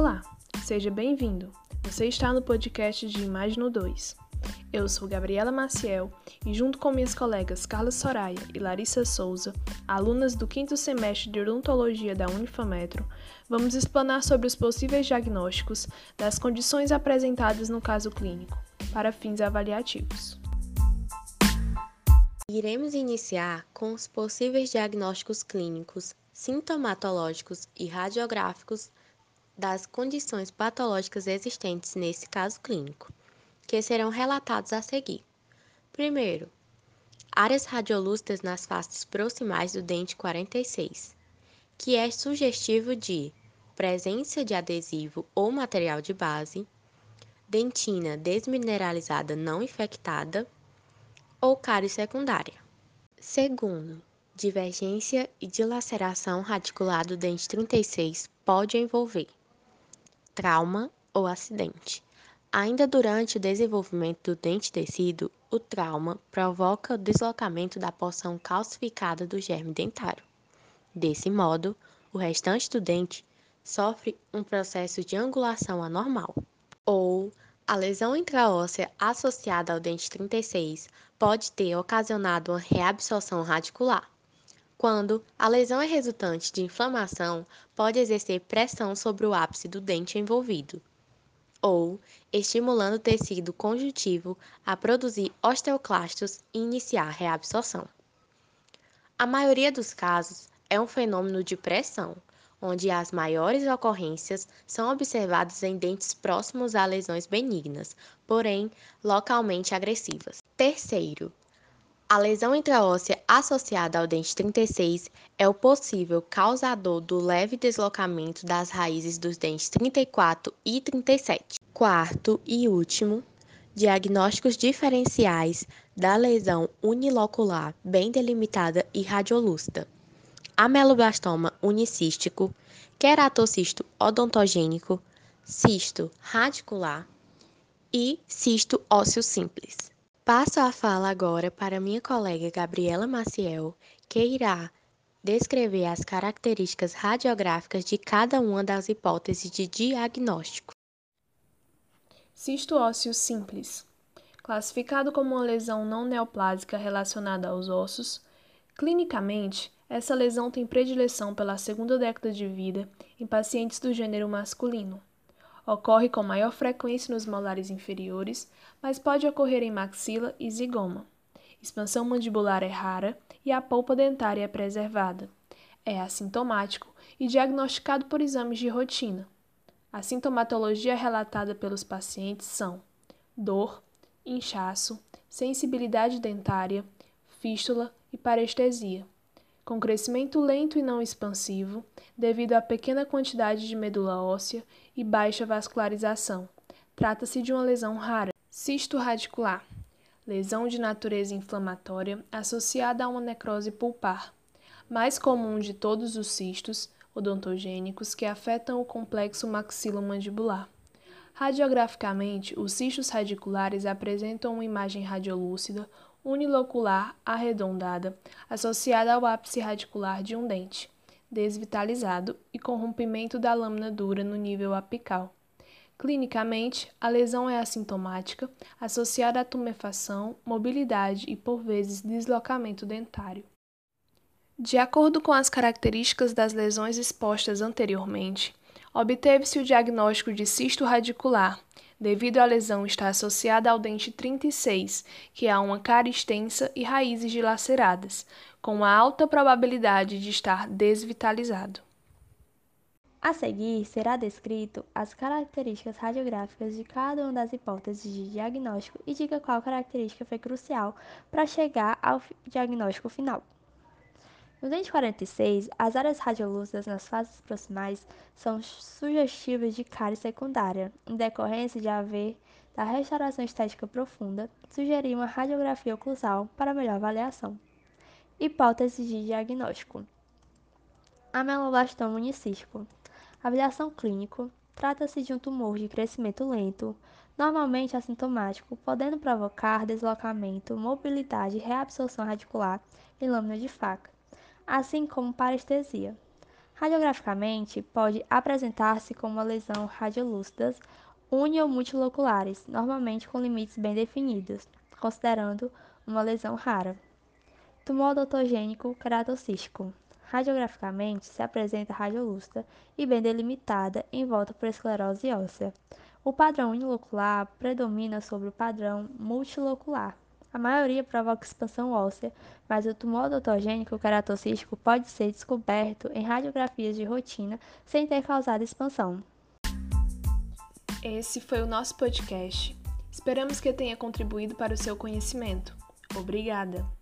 Olá, seja bem-vindo. Você está no podcast de Imagem no 2. Eu sou Gabriela Maciel e, junto com minhas colegas Carla Soraya e Larissa Souza, alunas do quinto semestre de odontologia da Unifametro, vamos explanar sobre os possíveis diagnósticos das condições apresentadas no caso clínico, para fins avaliativos. Iremos iniciar com os possíveis diagnósticos clínicos, sintomatológicos e radiográficos das condições patológicas existentes nesse caso clínico que serão relatados a seguir. Primeiro, áreas radiolúcidas nas faces proximais do dente 46, que é sugestivo de presença de adesivo ou material de base, dentina desmineralizada não infectada ou cárie secundária. Segundo, divergência e dilaceração radicular do dente 36 pode envolver trauma ou acidente, Ainda durante o desenvolvimento do dente tecido, o trauma provoca o deslocamento da porção calcificada do germe dentário. Desse modo, o restante do dente sofre um processo de angulação anormal. Ou a lesão intraóssea associada ao dente 36 pode ter ocasionado uma reabsorção radicular. Quando a lesão é resultante de inflamação, pode exercer pressão sobre o ápice do dente envolvido ou estimulando o tecido conjuntivo a produzir osteoclastos e iniciar reabsorção. A maioria dos casos é um fenômeno de pressão, onde as maiores ocorrências são observadas em dentes próximos a lesões benignas, porém localmente agressivas. Terceiro, a lesão intraóssea associada ao dente 36 é o possível causador do leve deslocamento das raízes dos dentes 34 e 37. Quarto e último, diagnósticos diferenciais da lesão unilocular bem delimitada e radiolúcida. Ameloblastoma unicístico, queratocisto odontogênico, cisto radicular e cisto ósseo simples. Passo a fala agora para minha colega Gabriela Maciel, que irá descrever as características radiográficas de cada uma das hipóteses de diagnóstico. Cisto ósseo simples. Classificado como uma lesão não neoplásica relacionada aos ossos, clinicamente, essa lesão tem predileção pela segunda década de vida em pacientes do gênero masculino. Ocorre com maior frequência nos molares inferiores, mas pode ocorrer em maxila e zigoma. Expansão mandibular é rara e a polpa dentária é preservada. É assintomático e diagnosticado por exames de rotina. A sintomatologia relatada pelos pacientes são dor, inchaço, sensibilidade dentária, fístula e parestesia com crescimento lento e não expansivo, devido à pequena quantidade de medula óssea e baixa vascularização. Trata-se de uma lesão rara. Cisto radicular lesão de natureza inflamatória associada a uma necrose pulpar, mais comum de todos os cistos odontogênicos que afetam o complexo maxilomandibular. Radiograficamente, os cistos radiculares apresentam uma imagem radiolúcida unilocular arredondada, associada ao ápice radicular de um dente, desvitalizado e com rompimento da lâmina dura no nível apical. Clinicamente, a lesão é assintomática, associada à tumefação, mobilidade e, por vezes, deslocamento dentário. De acordo com as características das lesões expostas anteriormente, obteve-se o diagnóstico de cisto radicular, devido à lesão estar associada ao dente 36, que há uma cara extensa e raízes dilaceradas, com uma alta probabilidade de estar desvitalizado. A seguir, será descrito as características radiográficas de cada uma das hipóteses de diagnóstico e diga qual característica foi crucial para chegar ao diagnóstico final. No dente 46, as áreas radiolúcidas nas faces proximais são sugestivas de cárie secundária, em decorrência de haver da restauração estética profunda, sugerir uma radiografia oclusal para melhor avaliação. Hipótese de diagnóstico: Ameloblastoma unicístico. Avaliação clínico: trata-se de um tumor de crescimento lento, normalmente assintomático, podendo provocar deslocamento, mobilidade e reabsorção radicular em lâmina de faca assim como parestesia. Radiograficamente, pode apresentar-se como uma lesão radiolúcidas uni ou multiloculares, normalmente com limites bem definidos, considerando uma lesão rara. Tumor odontogênico keratocístico. Radiograficamente, se apresenta radiolúcida e bem delimitada em volta por esclerose óssea. O padrão unilocular predomina sobre o padrão multilocular. A maioria provoca expansão óssea, mas o tumor odontogênico keratocístico pode ser descoberto em radiografias de rotina sem ter causado expansão. Esse foi o nosso podcast. Esperamos que tenha contribuído para o seu conhecimento. Obrigada!